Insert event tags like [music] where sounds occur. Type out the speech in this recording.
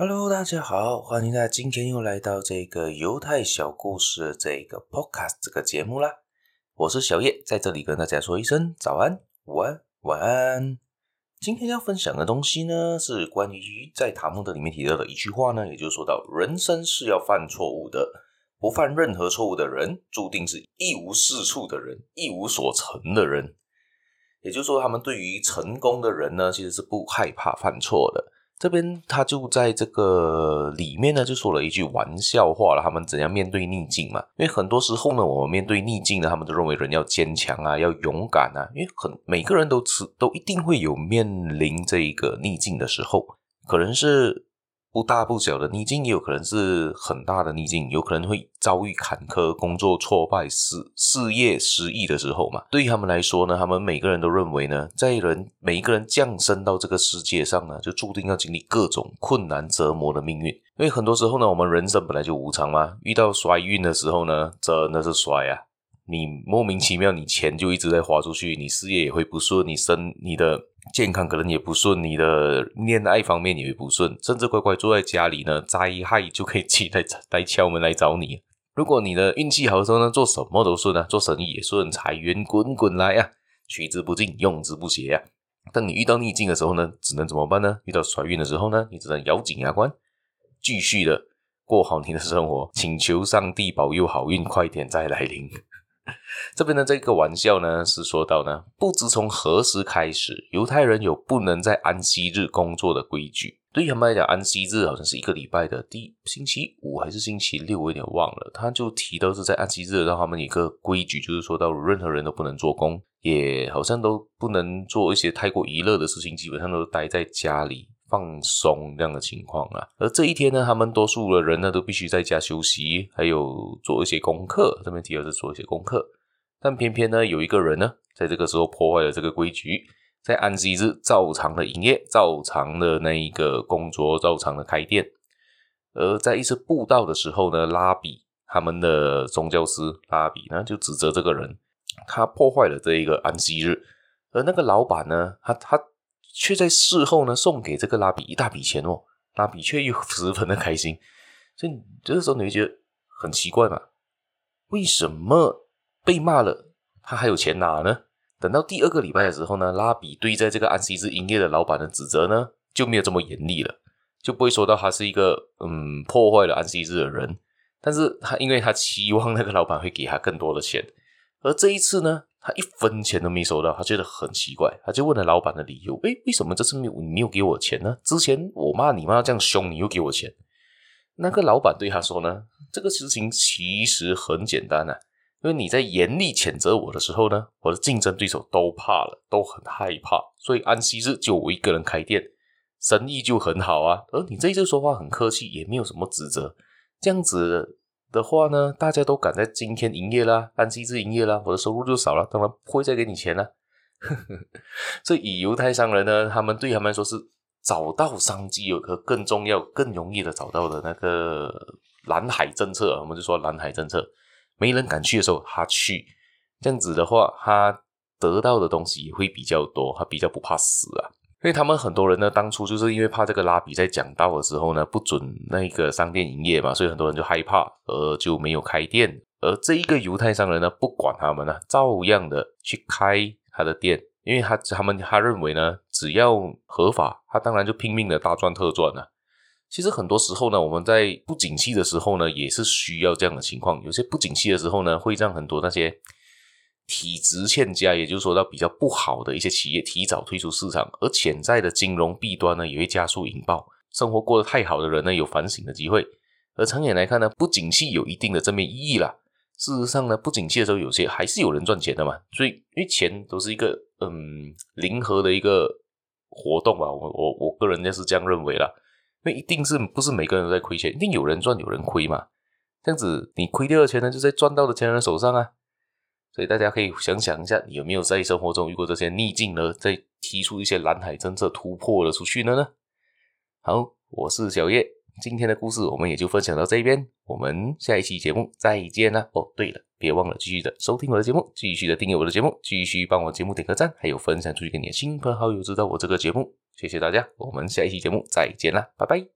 Hello，大家好，欢迎大家今天又来到这个犹太小故事的这个 Podcast 这个节目啦。我是小叶，在这里跟大家说一声早安、午安、晚安。今天要分享的东西呢，是关于在塔木德里面提到的一句话呢，也就是说到人生是要犯错误的，不犯任何错误的人，注定是一无是处的人，一无所成的人。也就是说，他们对于成功的人呢，其实是不害怕犯错的。这边他就在这个里面呢，就说了一句玩笑话了。他们怎样面对逆境嘛？因为很多时候呢，我们面对逆境呢，他们都认为人要坚强啊，要勇敢啊。因为很每个人都是都一定会有面临这一个逆境的时候，可能是。不大不小的逆境，也有可能是很大的逆境，有可能会遭遇坎坷、工作挫败、事事业失意的时候嘛。对于他们来说呢，他们每个人都认为呢，在人每一个人降生到这个世界上呢，就注定要经历各种困难折磨的命运。因为很多时候呢，我们人生本来就无常嘛，遇到衰运的时候呢，真的是衰啊！你莫名其妙，你钱就一直在花出去，你事业也会不顺，你生你的。健康可能也不顺，你的恋爱方面也会不顺，甚至乖乖坐在家里呢，灾害就可以起来来敲门来找你。如果你的运气好的时候呢，做什么都顺啊，做生意也顺，财源滚滚来啊，取之不尽，用之不竭啊。当你遇到逆境的时候呢，只能怎么办呢？遇到衰运的时候呢，你只能咬紧牙关，继续的过好你的生活，请求上帝保佑好运快点再来临。[laughs] 这边的这个玩笑呢，是说到呢，不知从何时开始，犹太人有不能在安息日工作的规矩。对于他们来讲，安息日好像是一个礼拜的第星期五还是星期六，我有点忘了。他就提到是在安息日，让他们一个规矩，就是说到任何人都不能做工，也好像都不能做一些太过娱乐的事情，基本上都待在家里放松这样的情况啊。而这一天呢，他们多数的人呢都必须在家休息，还有做一些功课。这边提到是做一些功课。但偏偏呢，有一个人呢，在这个时候破坏了这个规矩，在安息日照常的营业，照常的那一个工作，照常的开店。而在一次布道的时候呢，拉比他们的宗教师拉比呢，就指责这个人，他破坏了这一个安息日。而那个老板呢，他他却在事后呢，送给这个拉比一大笔钱哦，拉比却又 [laughs] 十分的开心。所以这个时候你会觉得很奇怪嘛？为什么？被骂了，他还有钱拿呢。等到第二个礼拜的时候呢，拉比对在这个安息日营业的老板的指责呢，就没有这么严厉了，就不会说到他是一个嗯破坏了安息日的人。但是他因为他期望那个老板会给他更多的钱，而这一次呢，他一分钱都没收到，他觉得很奇怪，他就问了老板的理由：诶，为什么这次没有你没有给我钱呢？之前我骂你骂这样凶，你又给我钱。那个老板对他说呢，这个事情其实很简单啊。因为你在严厉谴责我的时候呢，我的竞争对手都怕了，都很害怕，所以安息日就我一个人开店，生意就很好啊。而你这一次说话很客气，也没有什么指责，这样子的话呢，大家都赶在今天营业啦，安息日营业啦，我的收入就少了，当然不会再给你钱了。[laughs] 所以犹太商人呢，他们对他们来说是找到商机有个更重要、更容易的找到的那个蓝海政策，我们就说蓝海政策。没人敢去的时候，他去，这样子的话，他得到的东西也会比较多，他比较不怕死啊。因为他们很多人呢，当初就是因为怕这个拉比在讲道的时候呢，不准那个商店营业嘛，所以很多人就害怕，而就没有开店。而这一个犹太商人呢，不管他们呢，照样的去开他的店，因为他他们他认为呢，只要合法，他当然就拼命的大赚特赚了。其实很多时候呢，我们在不景气的时候呢，也是需要这样的情况。有些不景气的时候呢，会让很多那些体质欠佳，也就是说到比较不好的一些企业提早退出市场，而潜在的金融弊端呢，也会加速引爆。生活过得太好的人呢，有反省的机会。而长远来看呢，不景气有一定的正面意义啦。事实上呢，不景气的时候，有些还是有人赚钱的嘛。所以，因为钱都是一个嗯零和的一个活动吧，我我我个人也是这样认为啦。因为一定是不是每个人都在亏钱，一定有人赚有人亏嘛。这样子你亏掉的钱呢，就在赚到的钱人手上啊。所以大家可以想想一下，有没有在生活中遇过这些逆境呢？再提出一些蓝海政策突破了出去了呢？好，我是小叶，今天的故事我们也就分享到这边，我们下一期节目再见啦。哦，对了，别忘了继续的收听我的节目，继续的订阅我的节目，继续帮我节目点个赞，还有分享出去给你的亲朋好友知道我这个节目。谢谢大家，我们下一期节目再见啦，拜拜。